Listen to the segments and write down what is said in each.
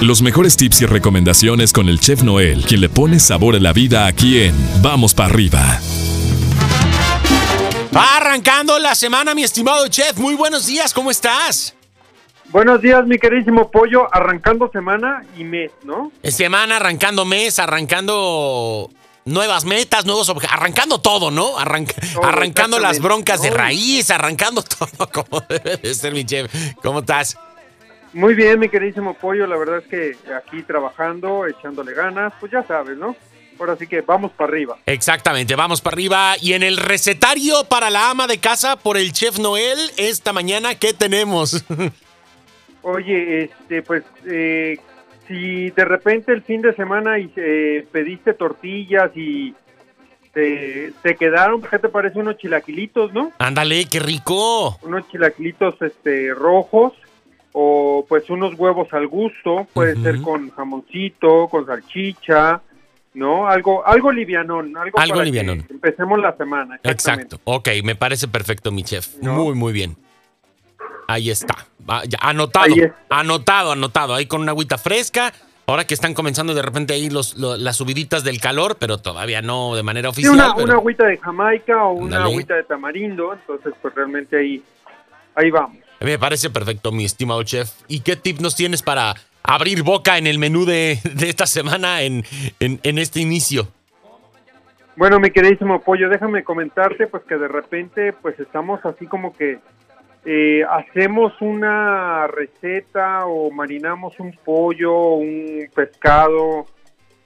Los mejores tips y recomendaciones con el chef Noel, quien le pone sabor a la vida aquí en Vamos para arriba. Arrancando la semana, mi estimado chef. Muy buenos días, ¿cómo estás? Buenos días, mi queridísimo pollo. Arrancando semana y mes, ¿no? Semana, arrancando mes, arrancando nuevas metas, nuevos objetos, arrancando todo, ¿no? arrancando las broncas de raíz, arrancando todo como debe de ser, mi chef. ¿Cómo estás? Muy bien, mi queridísimo pollo. La verdad es que aquí trabajando, echándole ganas, pues ya sabes, ¿no? Ahora sí que vamos para arriba. Exactamente, vamos para arriba. Y en el recetario para la ama de casa por el chef Noel, esta mañana, ¿qué tenemos? Oye, este, pues, eh, si de repente el fin de semana y, eh, pediste tortillas y te, quedaron, ¿qué te parece unos chilaquilitos, no? Ándale, qué rico. Unos chilaquilitos este, rojos o pues unos huevos al gusto, puede ser con jamoncito, con salchicha, ¿no? Algo, algo livianón, algo, algo livianón. empecemos la semana. Exacto, ok, me parece perfecto, mi chef. Muy, muy bien. Ahí está. anotado, anotado, anotado. Ahí con una agüita fresca. Ahora que están comenzando de repente ahí los, las subiditas del calor, pero todavía no de manera oficial. una, una, agüita de Jamaica o una agüita de tamarindo. Entonces, pues realmente ahí, ahí vamos. Me parece perfecto, mi estimado chef. ¿Y qué tip nos tienes para abrir boca en el menú de, esta semana en, este inicio? Bueno, mi queridísimo pollo, déjame comentarte pues que de repente pues estamos así como que eh, hacemos una receta o marinamos un pollo, un pescado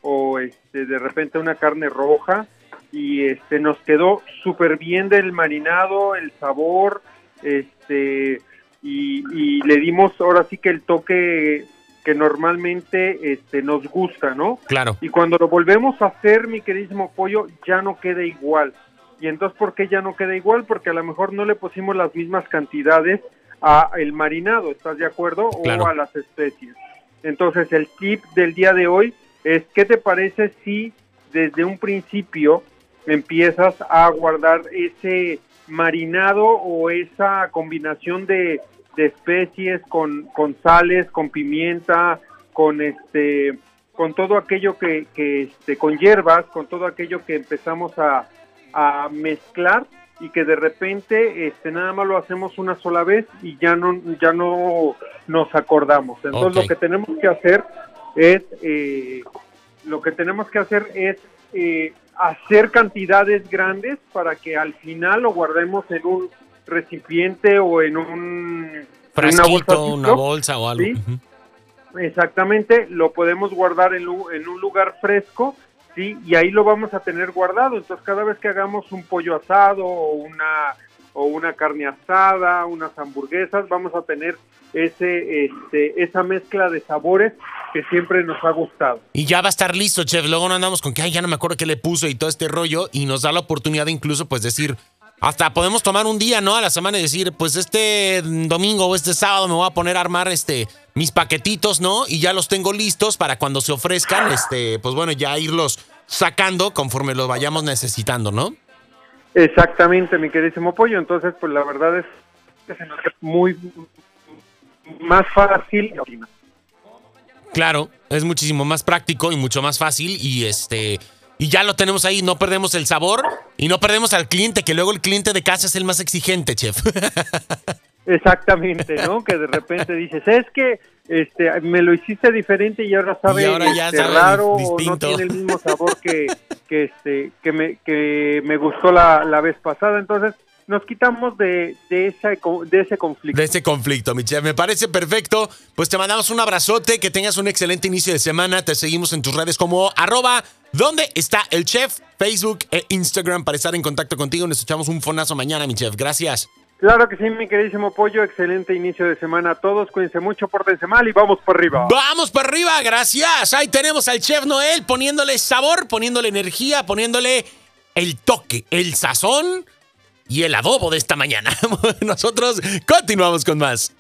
o este de repente una carne roja y este nos quedó súper bien del marinado, el sabor, este y, y, le dimos ahora sí que el toque que normalmente este, nos gusta, ¿no? Claro. Y cuando lo volvemos a hacer, mi queridísimo pollo, ya no queda igual. Y entonces, ¿por qué ya no queda igual? Porque a lo mejor no le pusimos las mismas cantidades a el marinado, ¿estás de acuerdo? O a las especies. Entonces, el tip del día de hoy es, ¿qué te parece si desde un principio empiezas a guardar ese marinado o esa combinación de de especies, con, con sales, con pimienta, con este con todo aquello que, que este, con hierbas, con todo aquello que empezamos a, a mezclar y que de repente este nada más lo hacemos una sola vez y ya no ya no nos acordamos. Entonces lo que tenemos que hacer es eh, lo que tenemos que hacer es eh, hacer cantidades grandes para que al final lo guardemos en un recipiente o en un frasquito, una bolsa, o algo. Exactamente, lo podemos guardar en, en, un lugar fresco, sí, y ahí lo vamos a tener guardado. Entonces, cada vez que hagamos un pollo asado o una o una carne asada, unas hamburguesas, vamos a tener ese este esa mezcla de sabores que siempre nos ha gustado. Y ya va a estar listo, chef. Luego no andamos con que ay, ya no me acuerdo qué le puso y todo este rollo y nos da la oportunidad de incluso pues decir hasta podemos tomar un día, ¿no? A la semana y decir, pues este domingo o este sábado me voy a poner a armar este mis paquetitos, ¿no? Y ya los tengo listos para cuando se ofrezcan, este, pues bueno, ya irlos sacando conforme los vayamos necesitando, ¿no? Exactamente, mi queridísimo pollo. Entonces, pues la verdad es que se nos muy más fácil. Claro, es muchísimo más práctico y mucho más fácil y este y ya lo tenemos ahí, no perdemos el sabor y no perdemos al cliente, que luego el cliente de casa es el más exigente, chef. Exactamente, ¿no? Que de repente dices, es que este, me lo hiciste diferente y ahora sabe este, raro o no tiene el mismo sabor que, que, este, que, me, que me gustó la, la vez pasada. Entonces, nos quitamos de, de, ese, de ese conflicto. De ese conflicto, mi chef. Me parece perfecto. Pues te mandamos un abrazote, que tengas un excelente inicio de semana. Te seguimos en tus redes como arroba ¿Dónde está el chef? Facebook e Instagram para estar en contacto contigo. Nos echamos un fonazo mañana, mi chef. Gracias. Claro que sí, mi queridísimo pollo. Excelente inicio de semana a todos. Cuídense mucho, pórtense mal y vamos para arriba. Vamos para arriba, gracias. Ahí tenemos al chef Noel poniéndole sabor, poniéndole energía, poniéndole el toque, el sazón y el adobo de esta mañana. Nosotros continuamos con más.